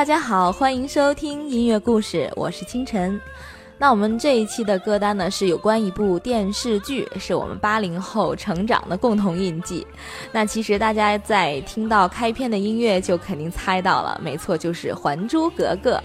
大家好，欢迎收听音乐故事，我是清晨。那我们这一期的歌单呢，是有关一部电视剧，是我们八零后成长的共同印记。那其实大家在听到开篇的音乐，就肯定猜到了，没错，就是《还珠格格》。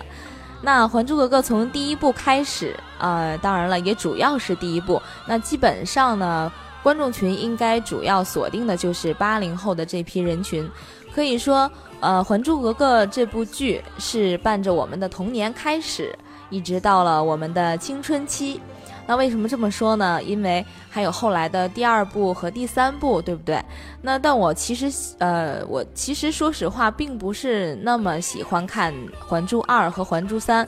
那《还珠格格》从第一部开始，呃，当然了，也主要是第一部。那基本上呢，观众群应该主要锁定的就是八零后的这批人群，可以说。呃，《还珠格格》这部剧是伴着我们的童年开始，一直到了我们的青春期。那为什么这么说呢？因为还有后来的第二部和第三部，对不对？那但我其实，呃，我其实说实话，并不是那么喜欢看《还珠二》和《还珠三》。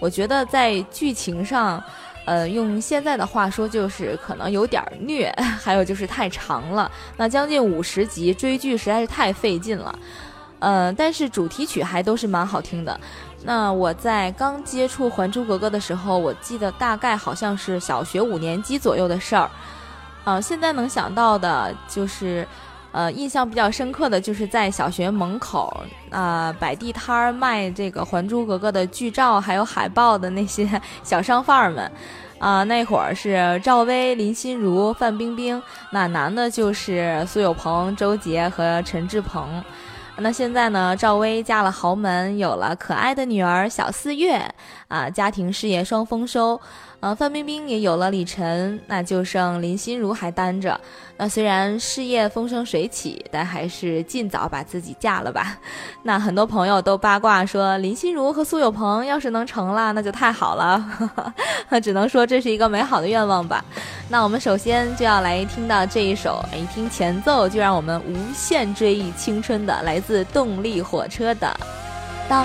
我觉得在剧情上，呃，用现在的话说，就是可能有点虐，还有就是太长了。那将近五十集，追剧实在是太费劲了。呃，但是主题曲还都是蛮好听的。那我在刚接触《还珠格格》的时候，我记得大概好像是小学五年级左右的事儿。呃，现在能想到的就是，呃，印象比较深刻的就是在小学门口啊摆地摊儿卖这个《还珠格格》的剧照还有海报的那些 小商贩们。啊，那会儿是赵薇、林心如、范冰冰，那男的就是苏有朋、周杰和陈志朋。那现在呢？赵薇嫁了豪门，有了可爱的女儿小四月，啊，家庭事业双丰收。呃，范冰冰也有了李晨，那就剩林心如还单着。那虽然事业风生水起，但还是尽早把自己嫁了吧。那很多朋友都八卦说，林心如和苏有朋要是能成了，那就太好了。只能说这是一个美好的愿望吧。那我们首先就要来听到这一首，一听前奏就让我们无限追忆青春的，来自动力火车的《当》。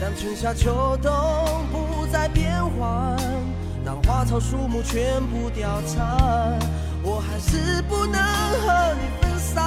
当春夏秋冬不再变换，当花草树木全部凋残，我还是不能和你分散，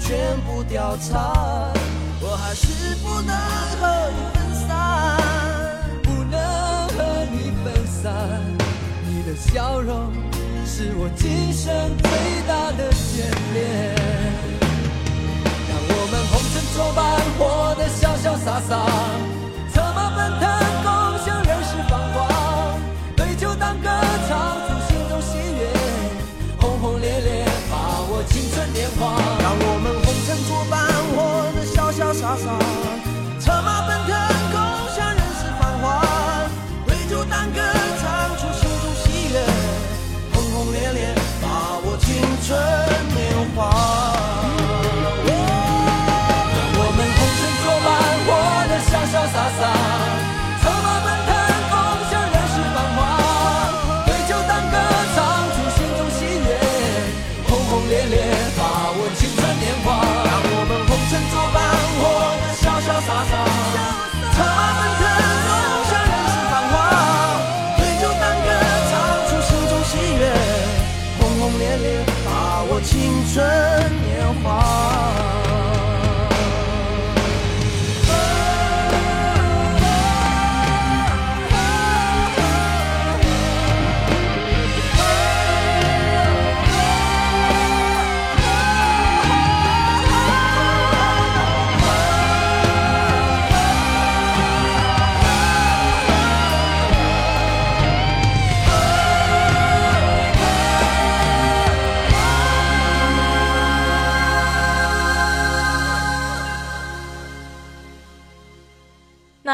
全部调查，我还是不能和你分散，不能和你分散。你的笑容是我今生最大的眷恋。让我们红尘作伴，活得潇潇洒洒，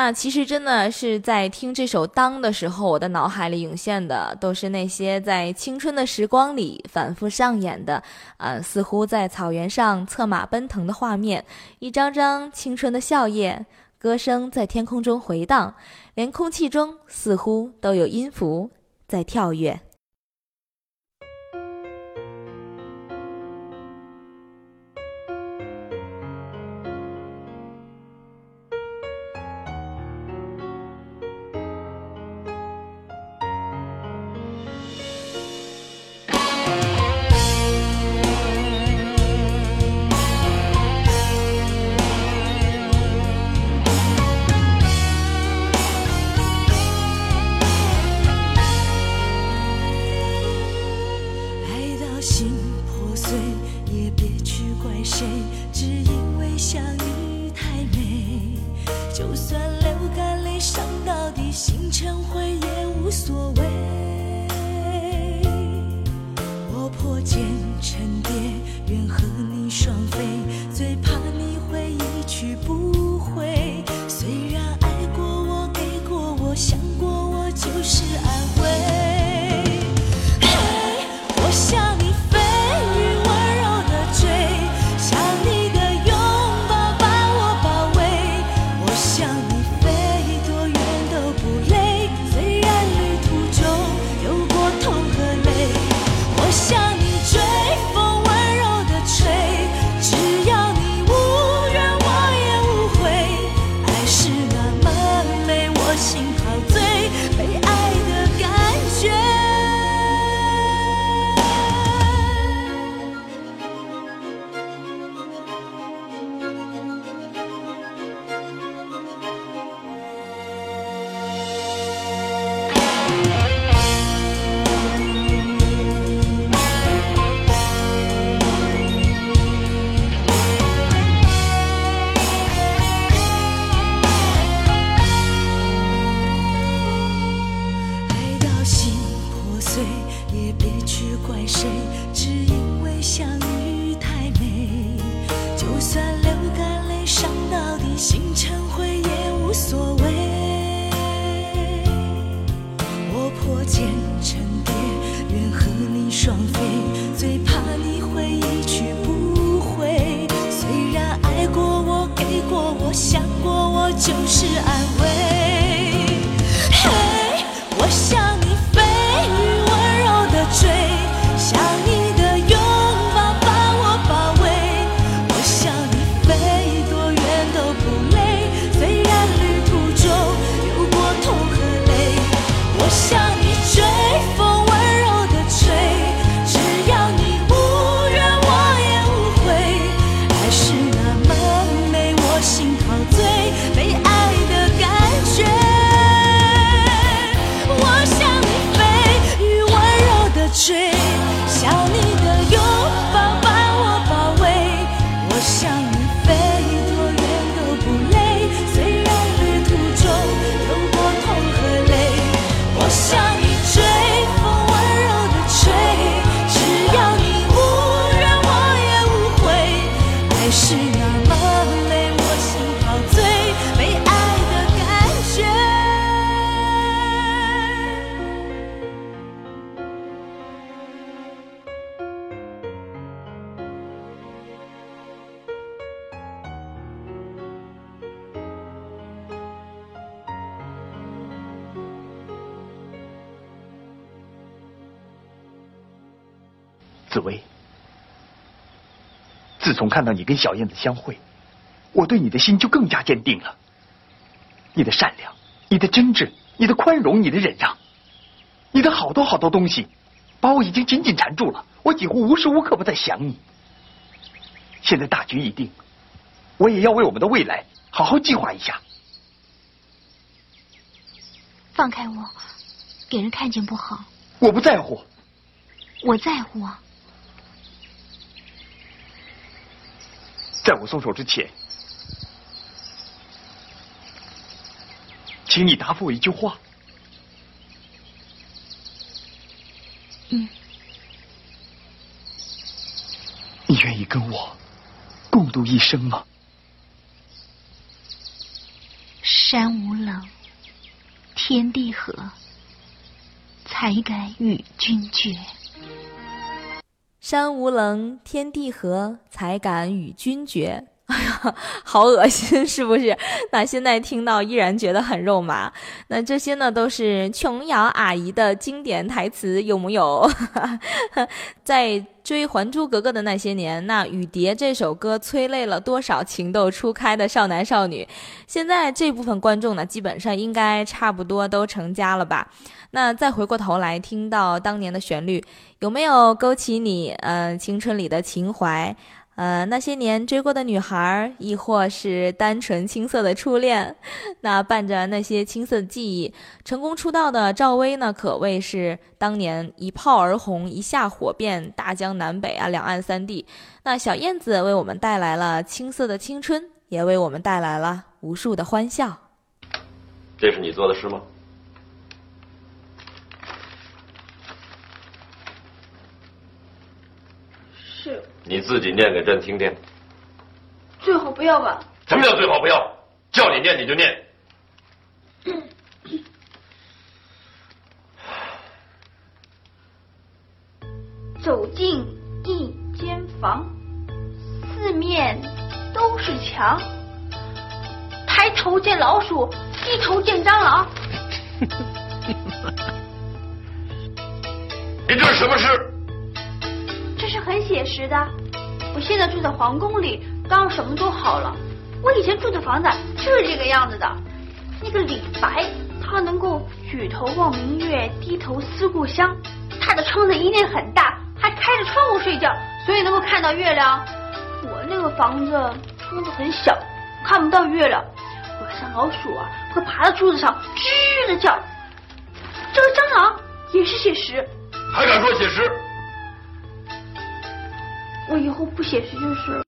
那其实真的是在听这首《当》的时候，我的脑海里涌现的都是那些在青春的时光里反复上演的，呃，似乎在草原上策马奔腾的画面，一张张青春的笑靥，歌声在天空中回荡，连空气中似乎都有音符在跳跃。自从看到你跟小燕子相会，我对你的心就更加坚定了。你的善良，你的真挚，你的宽容，你的忍让，你的好多好多东西，把我已经紧紧缠住了。我几乎无时无刻不在想你。现在大局已定，我也要为我们的未来好好计划一下。放开我，给人看见不好。我不在乎。我在乎啊。在我松手之前，请你答复我一句话。嗯，你愿意跟我共度一生吗？山无棱，天地合，才敢与君绝。山无棱，天地合，才敢与君绝。哎呀，好恶心，是不是？那现在听到依然觉得很肉麻。那这些呢，都是琼瑶阿姨的经典台词，有木有？在追《还珠格格》的那些年，那《雨蝶》这首歌催泪了多少情窦初开的少男少女？现在这部分观众呢，基本上应该差不多都成家了吧？那再回过头来听到当年的旋律，有没有勾起你嗯青春里的情怀？呃，那些年追过的女孩，亦或是单纯青涩的初恋，那伴着那些青涩的记忆，成功出道的赵薇呢，可谓是当年一炮而红，一下火遍大江南北啊，两岸三地。那小燕子为我们带来了青涩的青春，也为我们带来了无数的欢笑。这是你做的诗吗？你自己念给朕听听。最好不要吧。什么叫最好不要？叫你念你就念。走进一间房，四面都是墙。抬头见老鼠，低头见蟑螂。你这是什么诗？这是很写实的。我现在住在皇宫里，当然什么都好了。我以前住的房子就是这个样子的。那个李白，他能够举头望明月，低头思故乡。他的窗子一定很大，还开着窗户睡觉，所以能够看到月亮。我那个房子窗子很小，看不到月亮。晚上老鼠啊会爬到柱子上吱的叫。这个蟑螂也是写实。还敢说写实？我以后不写诗就是。了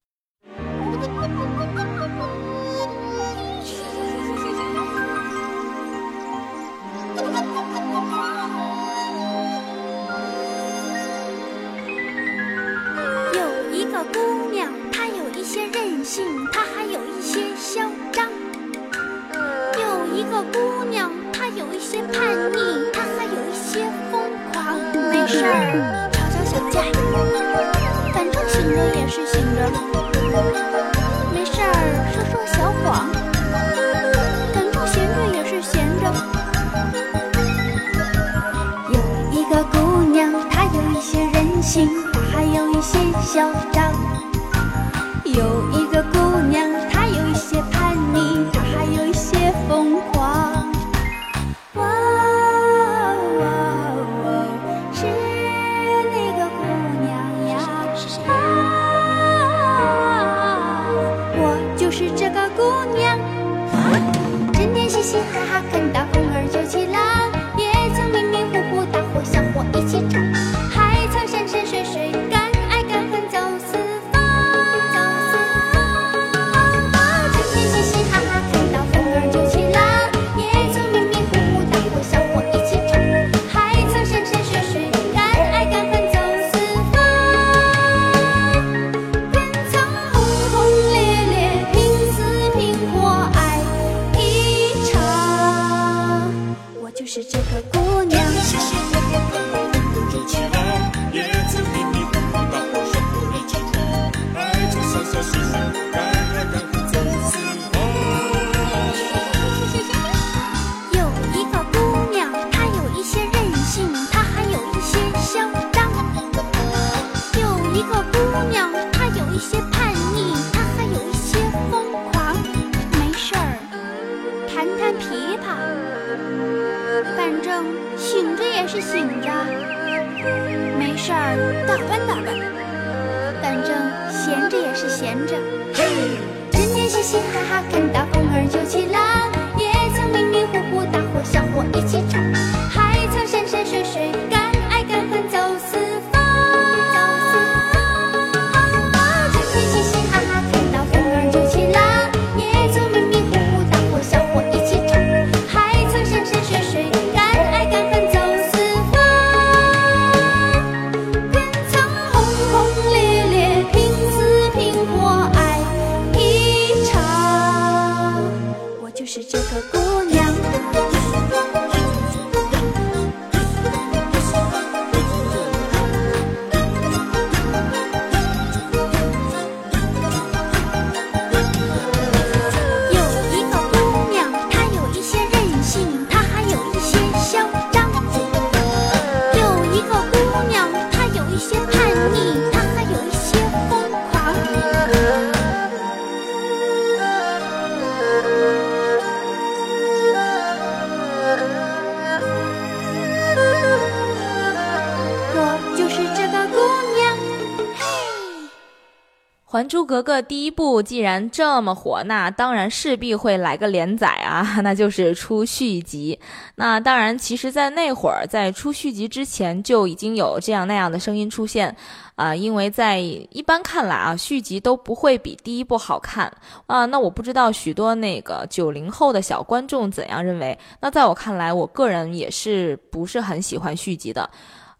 格格》第一部既然这么火，那当然势必会来个连载啊，那就是出续集。那当然，其实，在那会儿，在出续集之前，就已经有这样那样的声音出现，啊、因为在一般看来啊，续集都不会比第一部好看啊。那我不知道许多那个九零后的小观众怎样认为。那在我看来，我个人也是不是很喜欢续集的。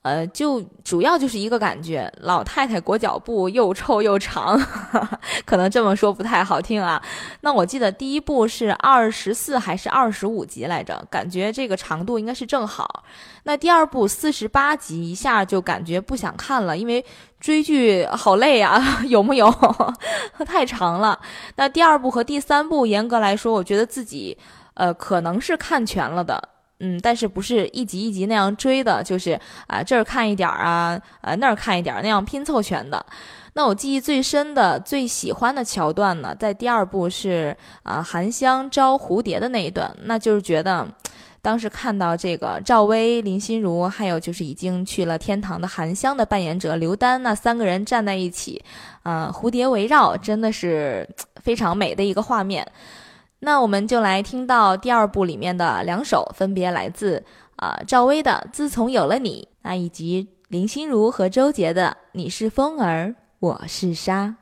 呃，就主要就是一个感觉，老太太裹脚布又臭又长，可能这么说不太好听啊。那我记得第一部是二十四还是二十五集来着，感觉这个长度应该是正好。那第二部四十八集，一下就感觉不想看了，因为追剧好累啊，有木有？太长了。那第二部和第三部，严格来说，我觉得自己呃可能是看全了的。嗯，但是不是一集一集那样追的，就是啊、这儿看一点儿啊，呃那儿看一点儿那样拼凑全的。那我记忆最深的、最喜欢的桥段呢，在第二部是啊、韩香招蝴蝶的那一段，那就是觉得。当时看到这个赵薇、林心如，还有就是已经去了天堂的韩香的扮演者刘丹，那三个人站在一起，啊、蝴蝶围绕，真的是非常美的一个画面。那我们就来听到第二部里面的两首，分别来自啊、赵薇的《自从有了你》，那以及林心如和周杰的《你是风儿，我是沙》。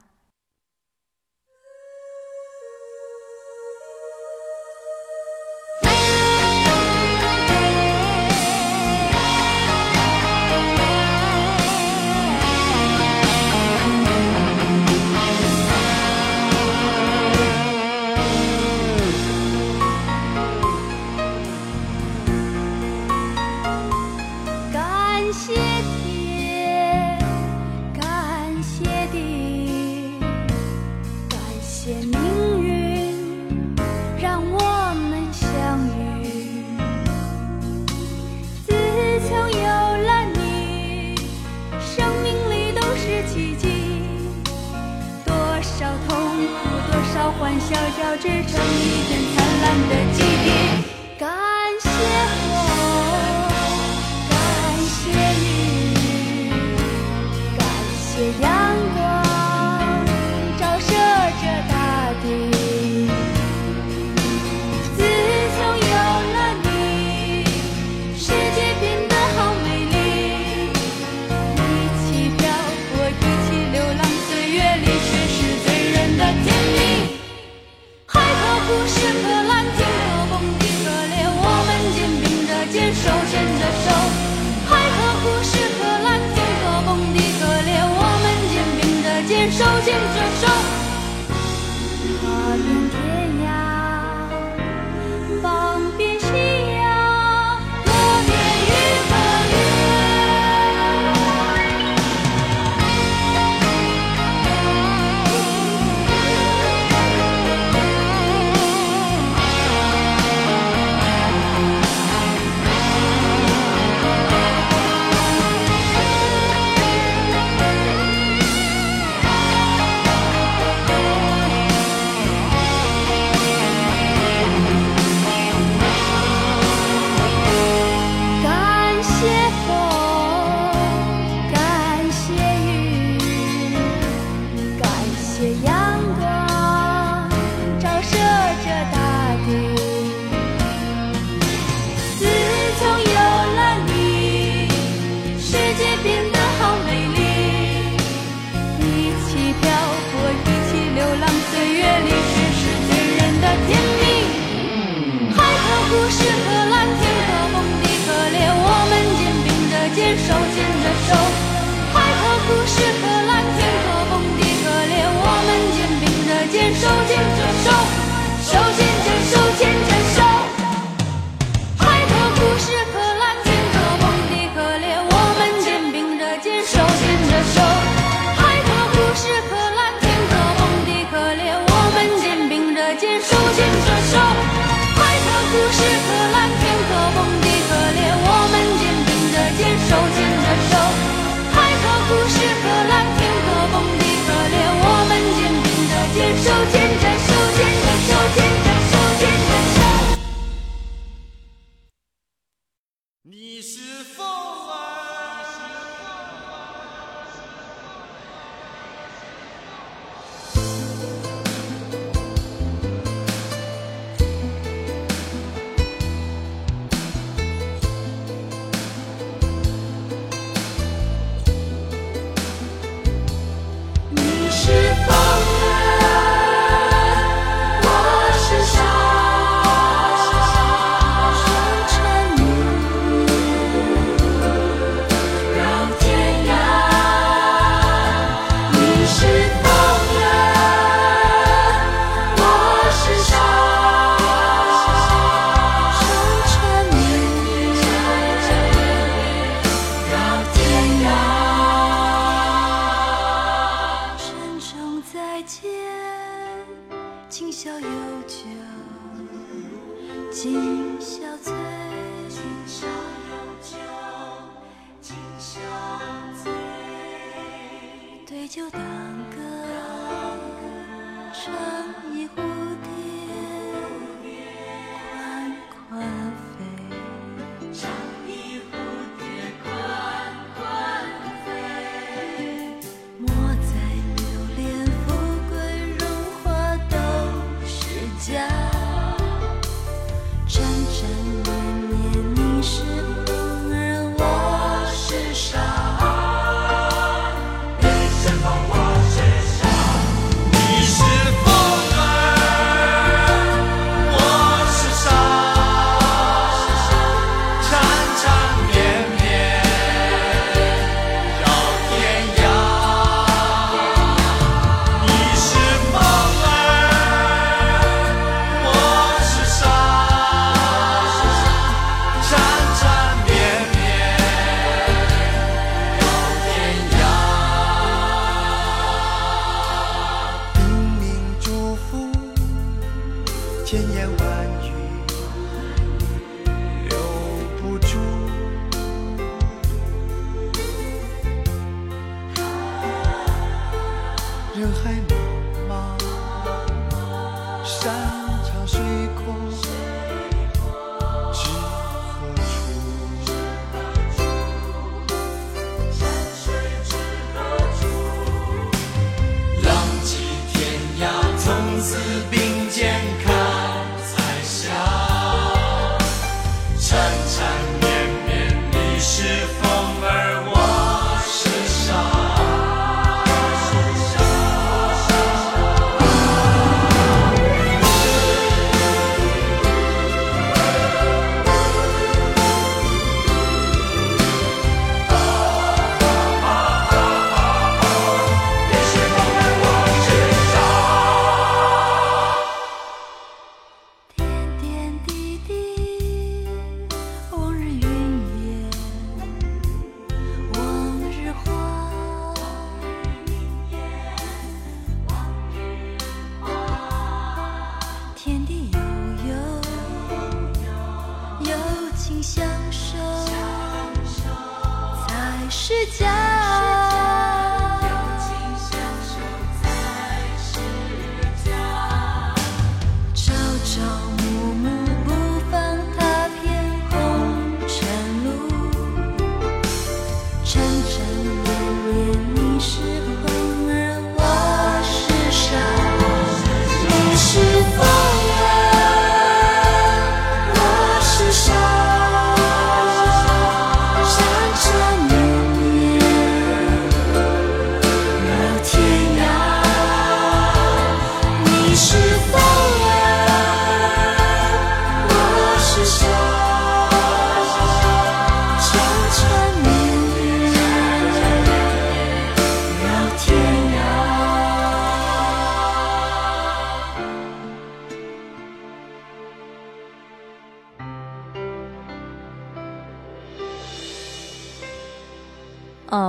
织成一片灿烂的记忆。手牵着手。牵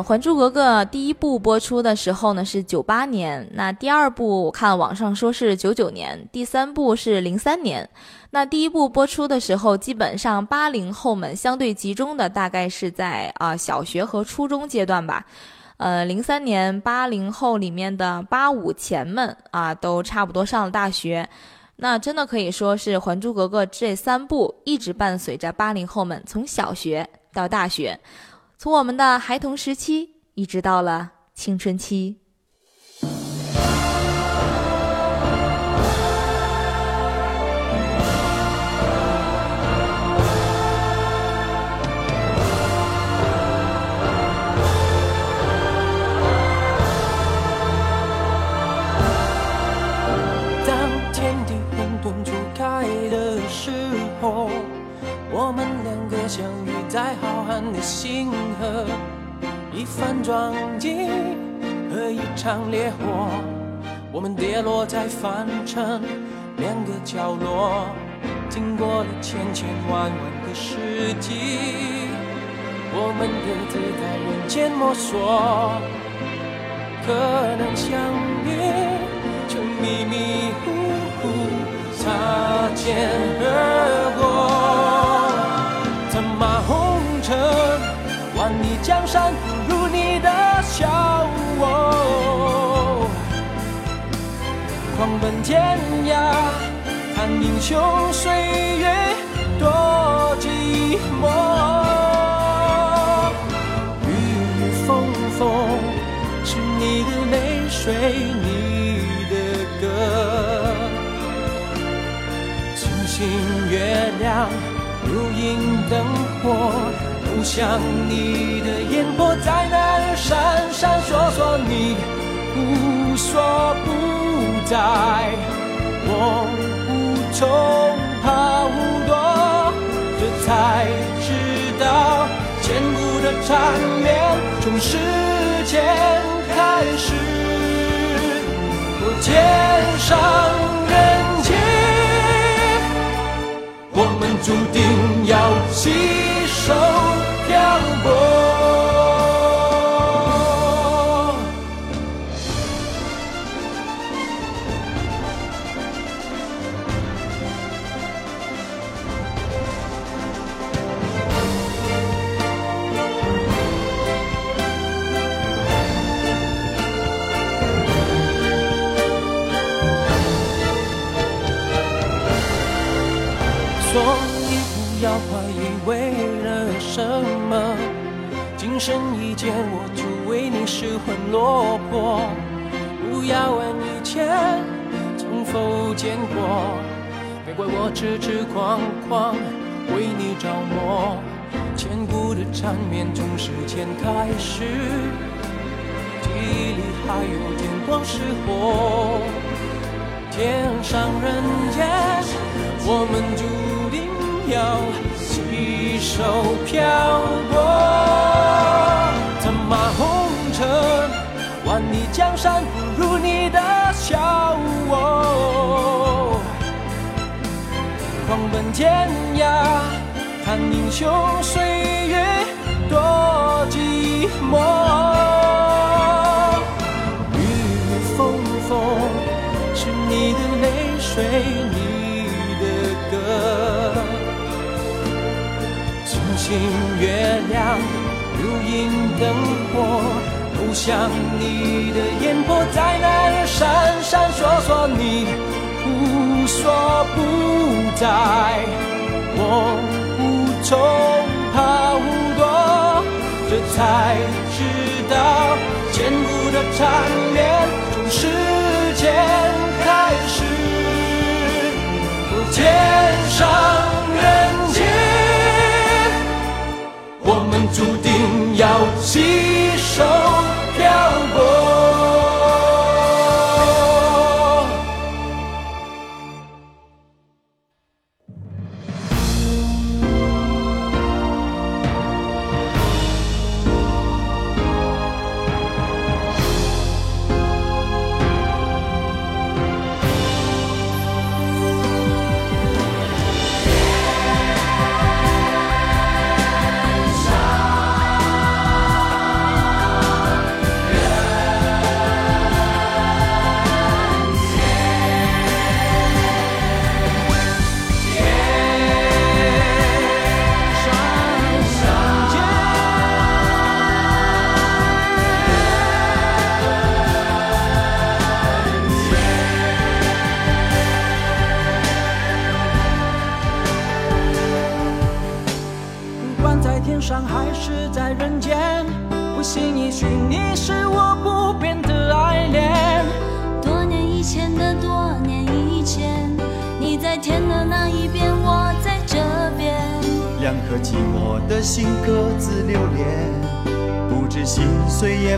还珠格格》第一部播出的时候呢是九八年，那第二部我看网上说是九九年，第三部是零三年。那第一部播出的时候，基本上八零后们相对集中的大概是在啊小学和初中阶段吧。呃，零三年八零后里面的八五前们啊，都差不多上了大学。那真的可以说是《还珠格格》这三部一直伴随着八零后们从小学到大学。从我们的孩童时期，一直到了青春期。的星河，一番撞击和一场烈火，我们跌落在凡尘两个角落，经过了千千万万个世纪，我们各自在人间摸索，可能相遇。就迷迷糊糊擦肩而过。狂奔天涯，看英雄岁月多寂寞。雨雨风风，是你的泪水，你的歌。星星月亮，如影灯火，都像你的眼波在那儿闪闪烁烁，你无所在，我无从逃躲，这才知道千古的缠绵从时间开始，我天上人间。我们注定要携手漂泊。你失魂落魄。不要问以前曾否见过，别怪我痴痴狂狂为你着魔。千古的缠绵从时间开始，记忆里还有电光石火。天上人间，我们注定要携手漂天涯，看英雄岁月多寂寞。雨雨风风。是你的泪水，你的歌。星星月亮，如影灯火，都像你的眼波在那儿闪闪烁烁，你说不在，我无从逃躲，这才知道千古的缠绵从时间开始，天上人间，我们注定要携手漂泊。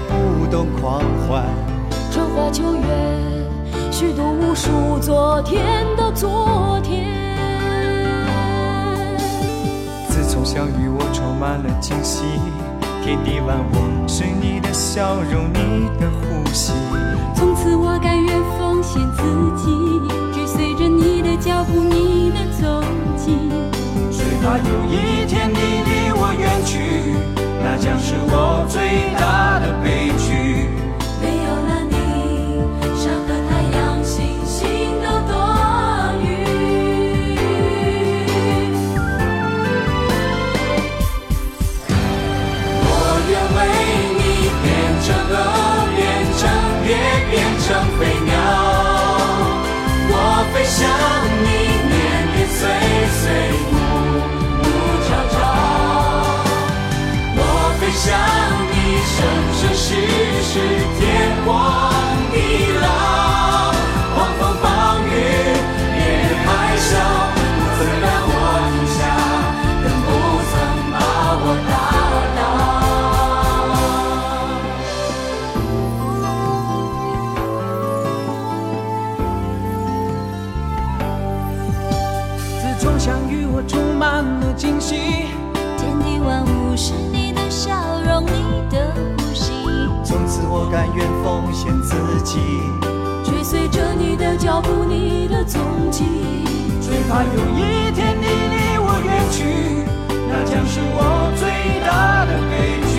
不懂狂欢。春花秋月，虚度无数昨天的昨天。自从相遇，我充满了惊喜，天地万物是你的笑容，你的呼吸。从此我甘愿奉献自己，追随着你的脚步，你的踪迹。最怕有一天你离我远去，那将是我最大的悲剧。没有了你，山和太阳、星星都多余。我愿为你变成鹅，变成蝶，变成飞鸟。我飞向你，甘愿奉献自己，追随着你的脚步，你的踪迹。最怕有一天你离我远去，那将是我最大的悲剧。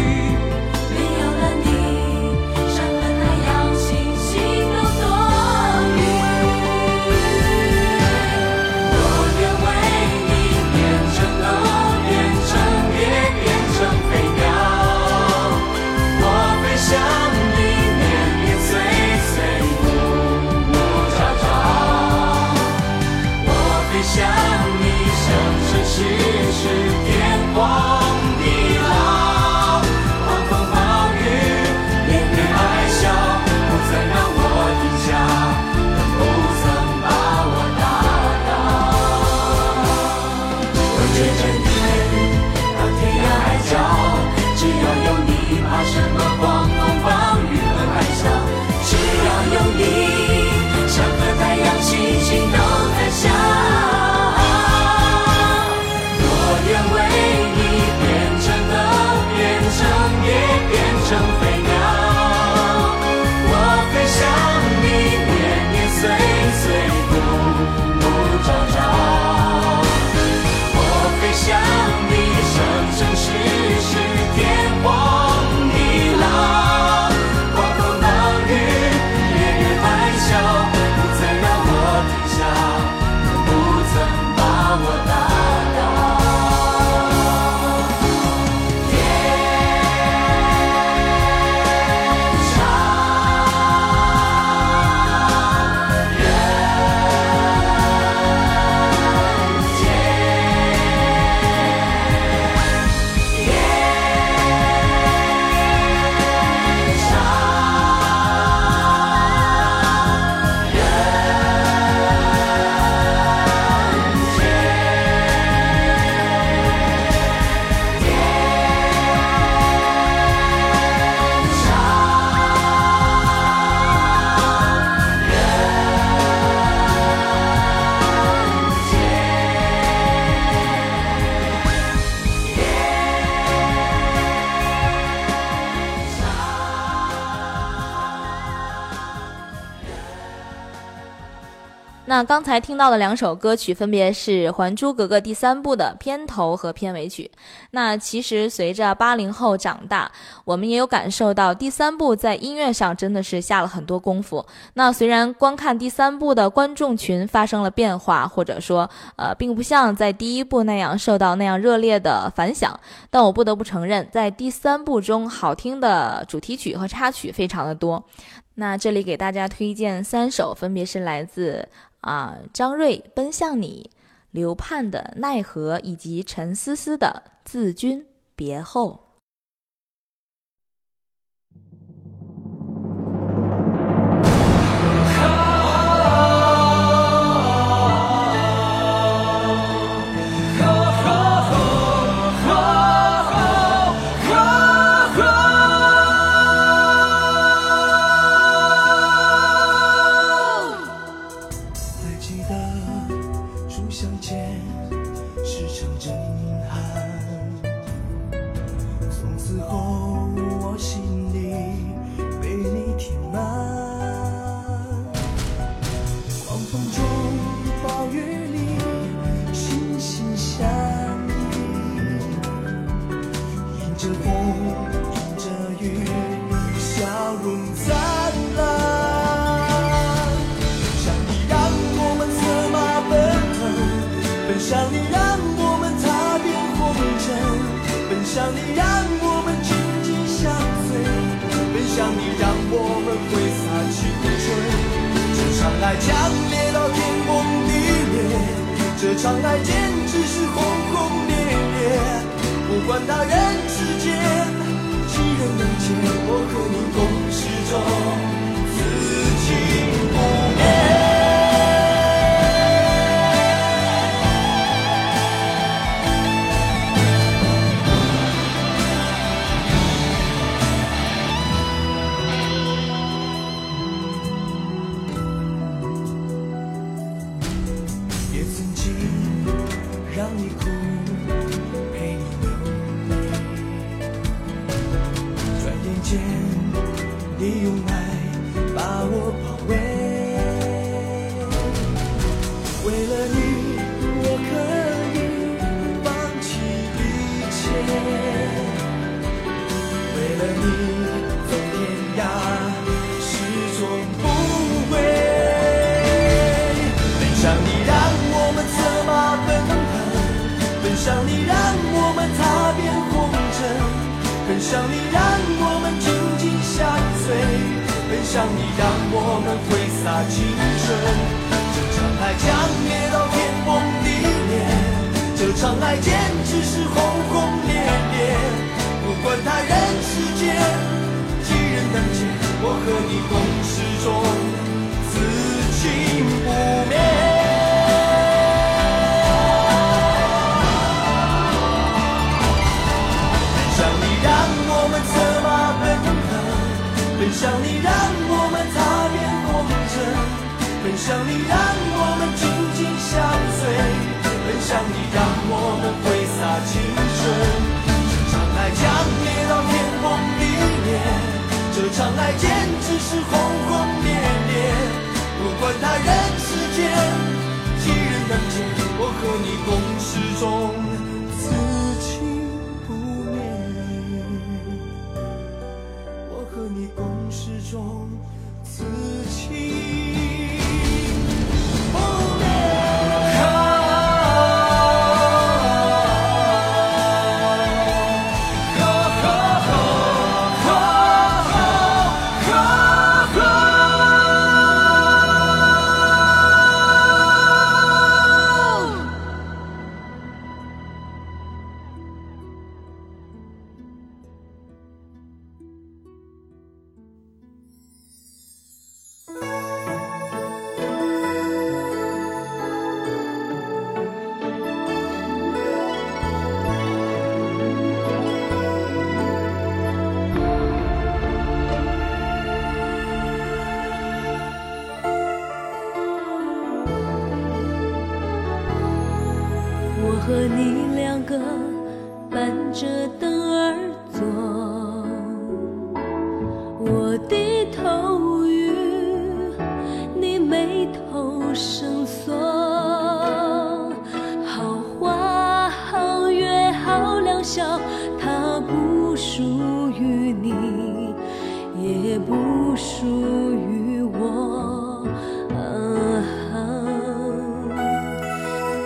刚才听到的两首歌曲，分别是《还珠格格》第三部的片头和片尾曲。那其实随着八零后长大，我们也有感受到第三部在音乐上真的是下了很多功夫。那虽然观看第三部的观众群发生了变化，或者说呃，并不像在第一部那样受到那样热烈的反响，但我不得不承认，在第三部中好听的主题曲和插曲非常的多。那这里给大家推荐三首，分别是来自啊张睿《奔向你》、刘盼的《奈何》以及陈思思的《自君别后》。这场爱简直是轰轰烈烈不管他人青春这场爱将跌到天崩地裂这场爱简直是轰轰烈烈不管他人世间几人能解我和你共始终此情不灭我和你共始终此情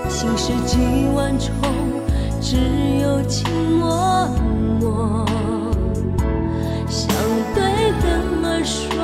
心事几万重只有情默默想对灯么说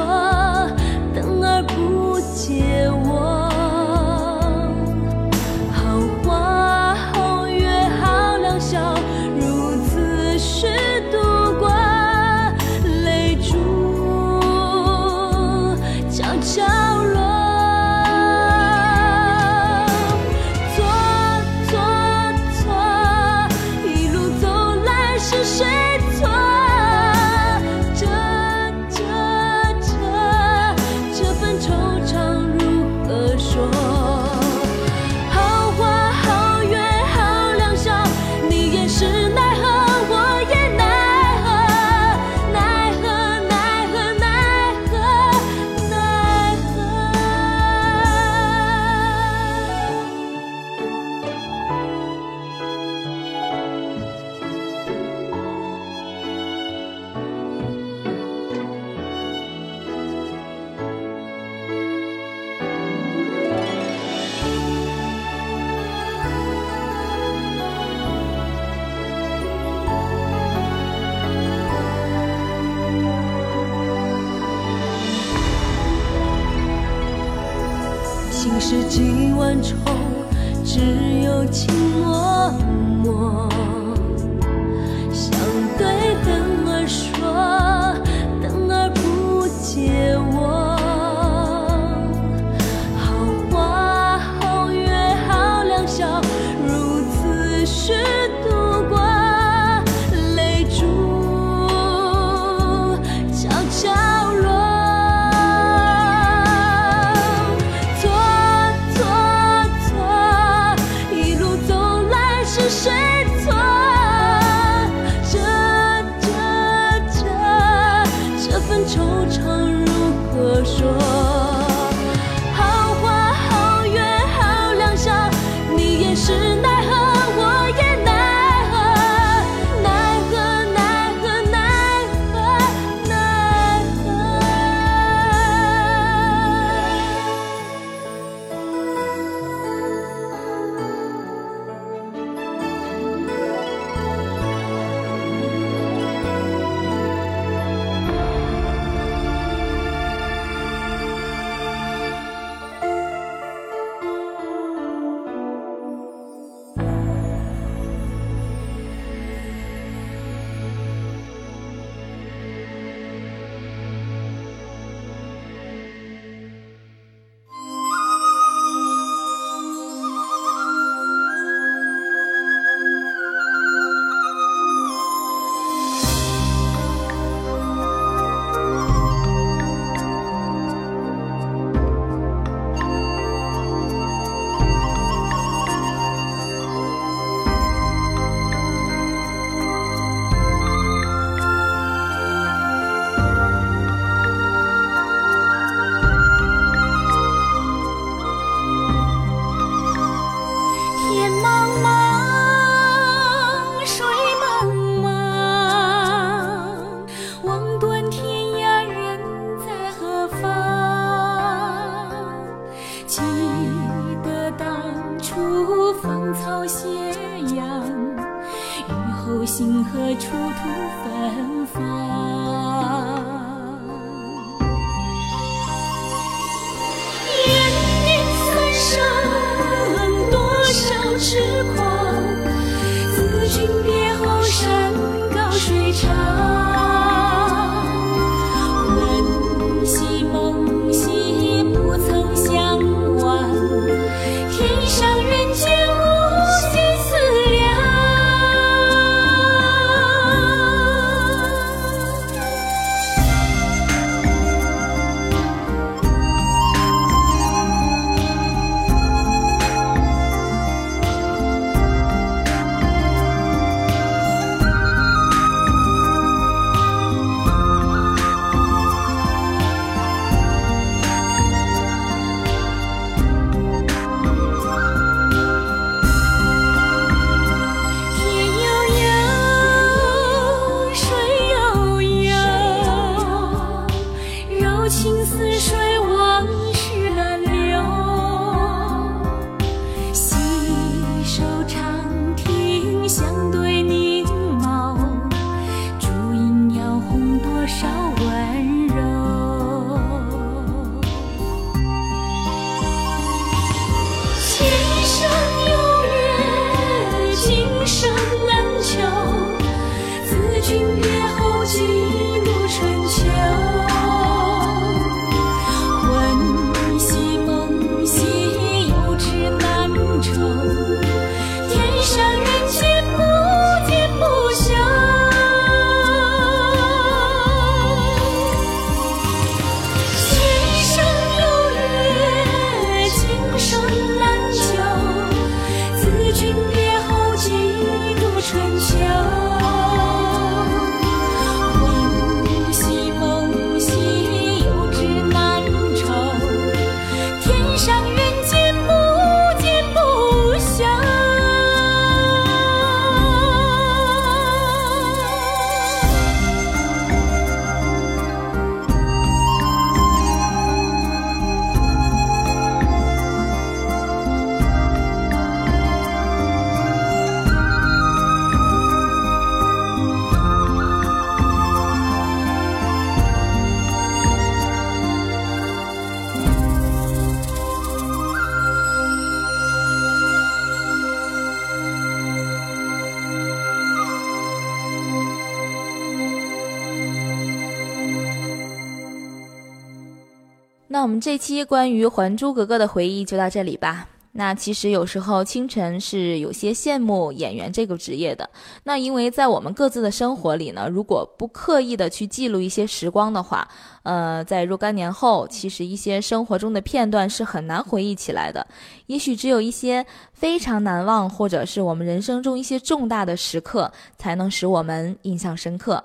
那我们这期关于《还珠格格》的回忆就到这里吧。那其实有时候清晨是有些羡慕演员这个职业的。那因为在我们各自的生活里呢，如果不刻意的去记录一些时光的话，呃，在若干年后，其实一些生活中的片段是很难回忆起来的。也许只有一些非常难忘，或者是我们人生中一些重大的时刻，才能使我们印象深刻。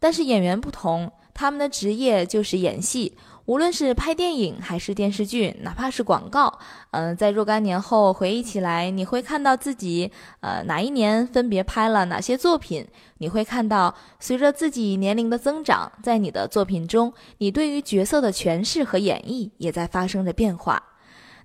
但是演员不同，他们的职业就是演戏。无论是拍电影还是电视剧，哪怕是广告，嗯、在若干年后回忆起来，你会看到自己，呃，哪一年分别拍了哪些作品。你会看到，随着自己年龄的增长，在你的作品中，你对于角色的诠释和演绎也在发生着变化。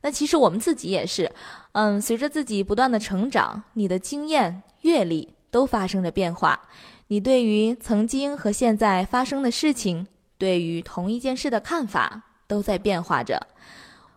那其实我们自己也是，嗯，随着自己不断的成长，你的经验、阅历都发生着变化。你对于曾经和现在发生的事情。对于同一件事的看法都在变化着。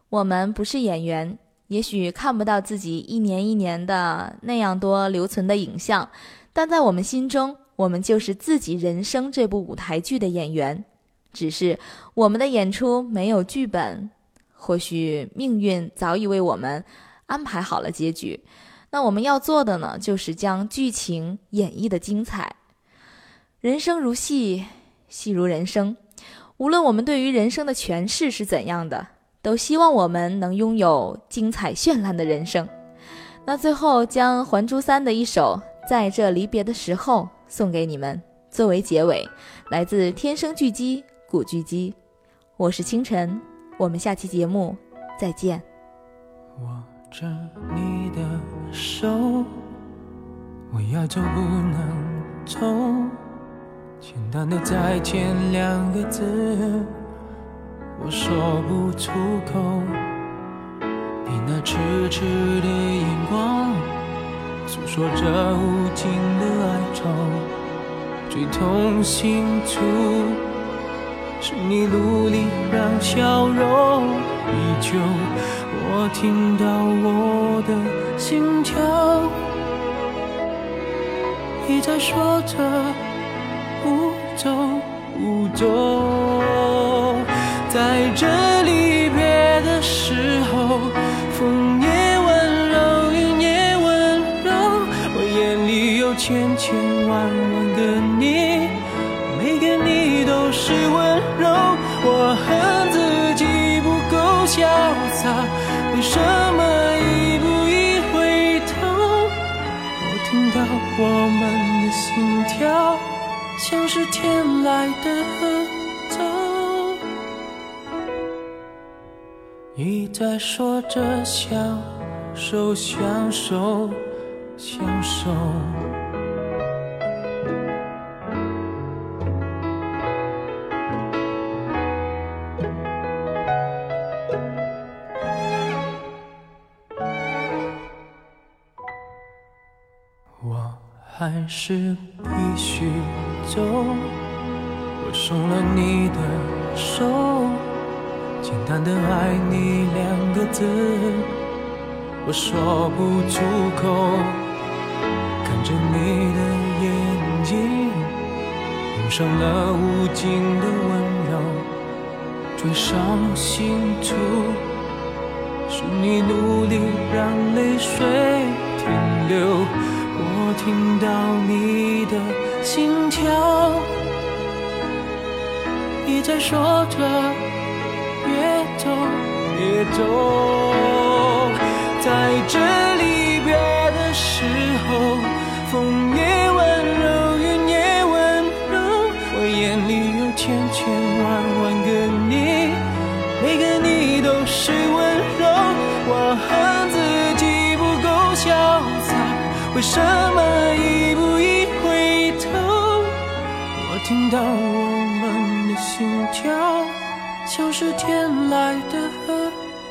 我们不是演员，也许看不到自己一年一年的那样多留存的影像，但在我们心中，我们就是自己人生这部舞台剧的演员。只是我们的演出没有剧本，或许命运早已为我们安排好了结局。那我们要做的呢，就是将剧情演绎的精彩。人生如戏，戏如人生。无论我们对于人生的诠释是怎样的，都希望我们能拥有精彩绚烂的人生。那最后将《还珠三》的一首《在这离别的时候》送给你们，作为结尾，来自天生巨基古巨基。我是清晨，我们下期节目再见。握着你的手，我要走不能走。简单的再见两个字，我说不出口。你那痴痴的眼光，诉说着无尽的哀愁。最痛心处，是你努力让笑容依旧。我听到我的心跳，一再说着。不走不走，在这离别的时候，风也温柔，云也温柔。我眼里有千千万万个你，每个你都是温柔。我恨自己不够潇洒，为什么一步一回头？我听到我们的心跳。像是天来的合奏，一再说着相守相守相守。我还是必须走，我松了你的手，简单的爱你两个字，我说不出口。看着你的眼睛，涌上了无尽的温柔。最伤心处，是你努力让泪水停留。我听到你的心跳，一再说着越走越走，在这离别的时候，风也温柔，云也温柔。我眼里有千千万万个你，每个你都是温柔。我恨自己不够潇洒。为什么听到我们的心跳，像是天来的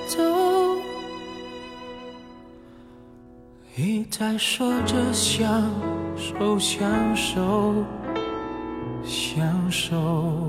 走，一再说着相守相守相守。